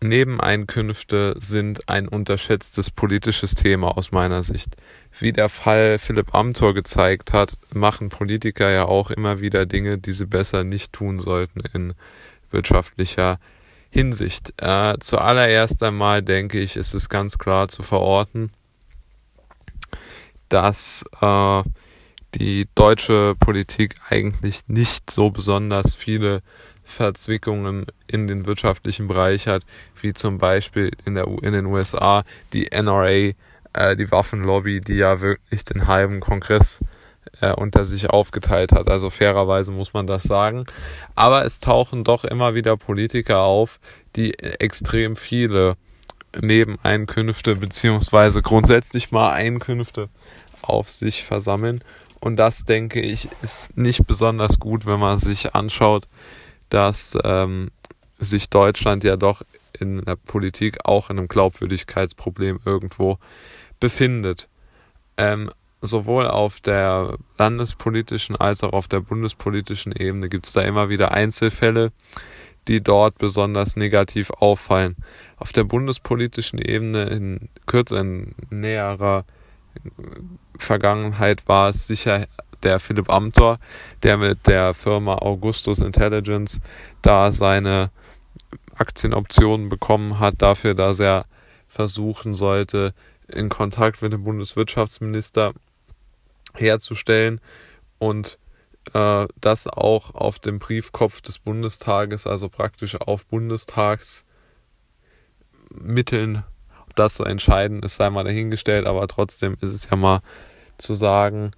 Nebeneinkünfte sind ein unterschätztes politisches Thema aus meiner Sicht. Wie der Fall Philipp Amthor gezeigt hat, machen Politiker ja auch immer wieder Dinge, die sie besser nicht tun sollten in wirtschaftlicher Hinsicht. Äh, zuallererst einmal denke ich, ist es ganz klar zu verorten, dass äh, die deutsche Politik eigentlich nicht so besonders viele Verzwickungen in den wirtschaftlichen Bereich hat, wie zum Beispiel in, der, in den USA die NRA, äh, die Waffenlobby, die ja wirklich den halben Kongress äh, unter sich aufgeteilt hat. Also fairerweise muss man das sagen. Aber es tauchen doch immer wieder Politiker auf, die extrem viele Nebeneinkünfte beziehungsweise grundsätzlich mal Einkünfte auf sich versammeln. Und das, denke ich, ist nicht besonders gut, wenn man sich anschaut, dass ähm, sich Deutschland ja doch in der Politik auch in einem Glaubwürdigkeitsproblem irgendwo befindet. Ähm, sowohl auf der landespolitischen als auch auf der bundespolitischen Ebene gibt es da immer wieder Einzelfälle, die dort besonders negativ auffallen. Auf der bundespolitischen Ebene in kürzer, in näherer Vergangenheit war es sicher der Philipp Amthor, der mit der Firma Augustus Intelligence da seine Aktienoptionen bekommen hat, dafür, dass er versuchen sollte, in Kontakt mit dem Bundeswirtschaftsminister herzustellen und äh, das auch auf dem Briefkopf des Bundestages, also praktisch auf Bundestagsmitteln, das so entscheiden ist, sei mal dahingestellt, aber trotzdem ist es ja mal zu sagen,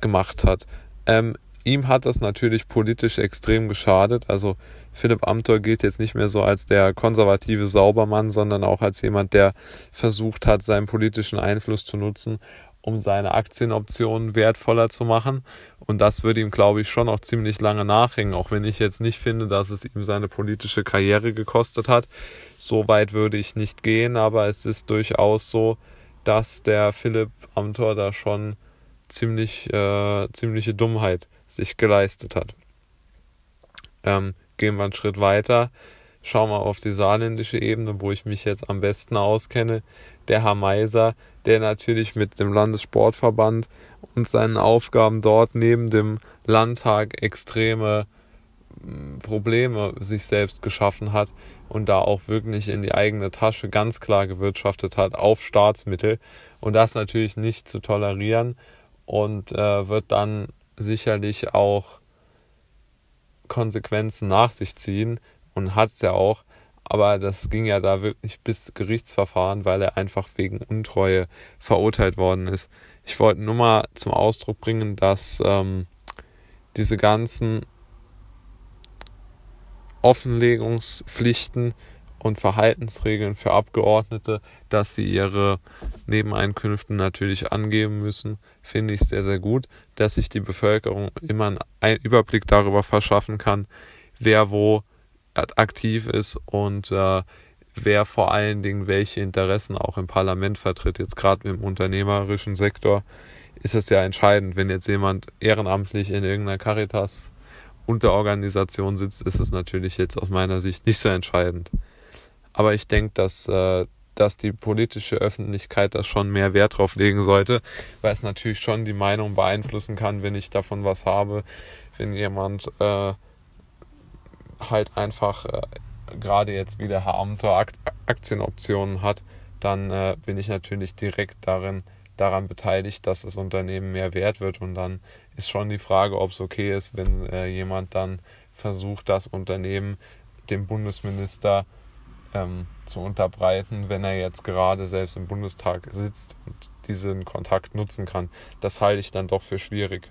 gemacht hat. Ähm, ihm hat das natürlich politisch extrem geschadet. Also Philipp Amthor gilt jetzt nicht mehr so als der konservative Saubermann, sondern auch als jemand, der versucht hat, seinen politischen Einfluss zu nutzen, um seine Aktienoptionen wertvoller zu machen. Und das würde ihm, glaube ich, schon auch ziemlich lange nachhängen, auch wenn ich jetzt nicht finde, dass es ihm seine politische Karriere gekostet hat. So weit würde ich nicht gehen, aber es ist durchaus so, dass der Philipp Amthor da schon ziemlich, äh, ziemliche Dummheit sich geleistet hat. Ähm, gehen wir einen Schritt weiter. Schauen wir auf die saarländische Ebene, wo ich mich jetzt am besten auskenne. Der Herr Meiser, der natürlich mit dem Landessportverband und seinen Aufgaben dort neben dem Landtag extreme hm, Probleme sich selbst geschaffen hat und da auch wirklich in die eigene Tasche ganz klar gewirtschaftet hat auf Staatsmittel und das natürlich nicht zu tolerieren und äh, wird dann sicherlich auch Konsequenzen nach sich ziehen und hat es ja auch. Aber das ging ja da wirklich bis Gerichtsverfahren, weil er einfach wegen Untreue verurteilt worden ist. Ich wollte nur mal zum Ausdruck bringen, dass ähm, diese ganzen Offenlegungspflichten und Verhaltensregeln für Abgeordnete, dass sie ihre Nebeneinkünfte natürlich angeben müssen, finde ich sehr, sehr gut, dass sich die Bevölkerung immer einen Überblick darüber verschaffen kann, wer wo aktiv ist und äh, wer vor allen Dingen welche Interessen auch im Parlament vertritt. Jetzt gerade im unternehmerischen Sektor ist es ja entscheidend, wenn jetzt jemand ehrenamtlich in irgendeiner Caritas Unterorganisation sitzt, ist es natürlich jetzt aus meiner Sicht nicht so entscheidend. Aber ich denke, dass, äh, dass die politische Öffentlichkeit da schon mehr Wert drauf legen sollte, weil es natürlich schon die Meinung beeinflussen kann, wenn ich davon was habe, wenn jemand äh, halt einfach äh, gerade jetzt wieder Herr Amthor Aktienoptionen hat, dann äh, bin ich natürlich direkt darin, daran beteiligt, dass das Unternehmen mehr wert wird. Und dann ist schon die Frage, ob es okay ist, wenn äh, jemand dann versucht, das Unternehmen dem Bundesminister ähm, zu unterbreiten, wenn er jetzt gerade selbst im Bundestag sitzt und diesen Kontakt nutzen kann. Das halte ich dann doch für schwierig.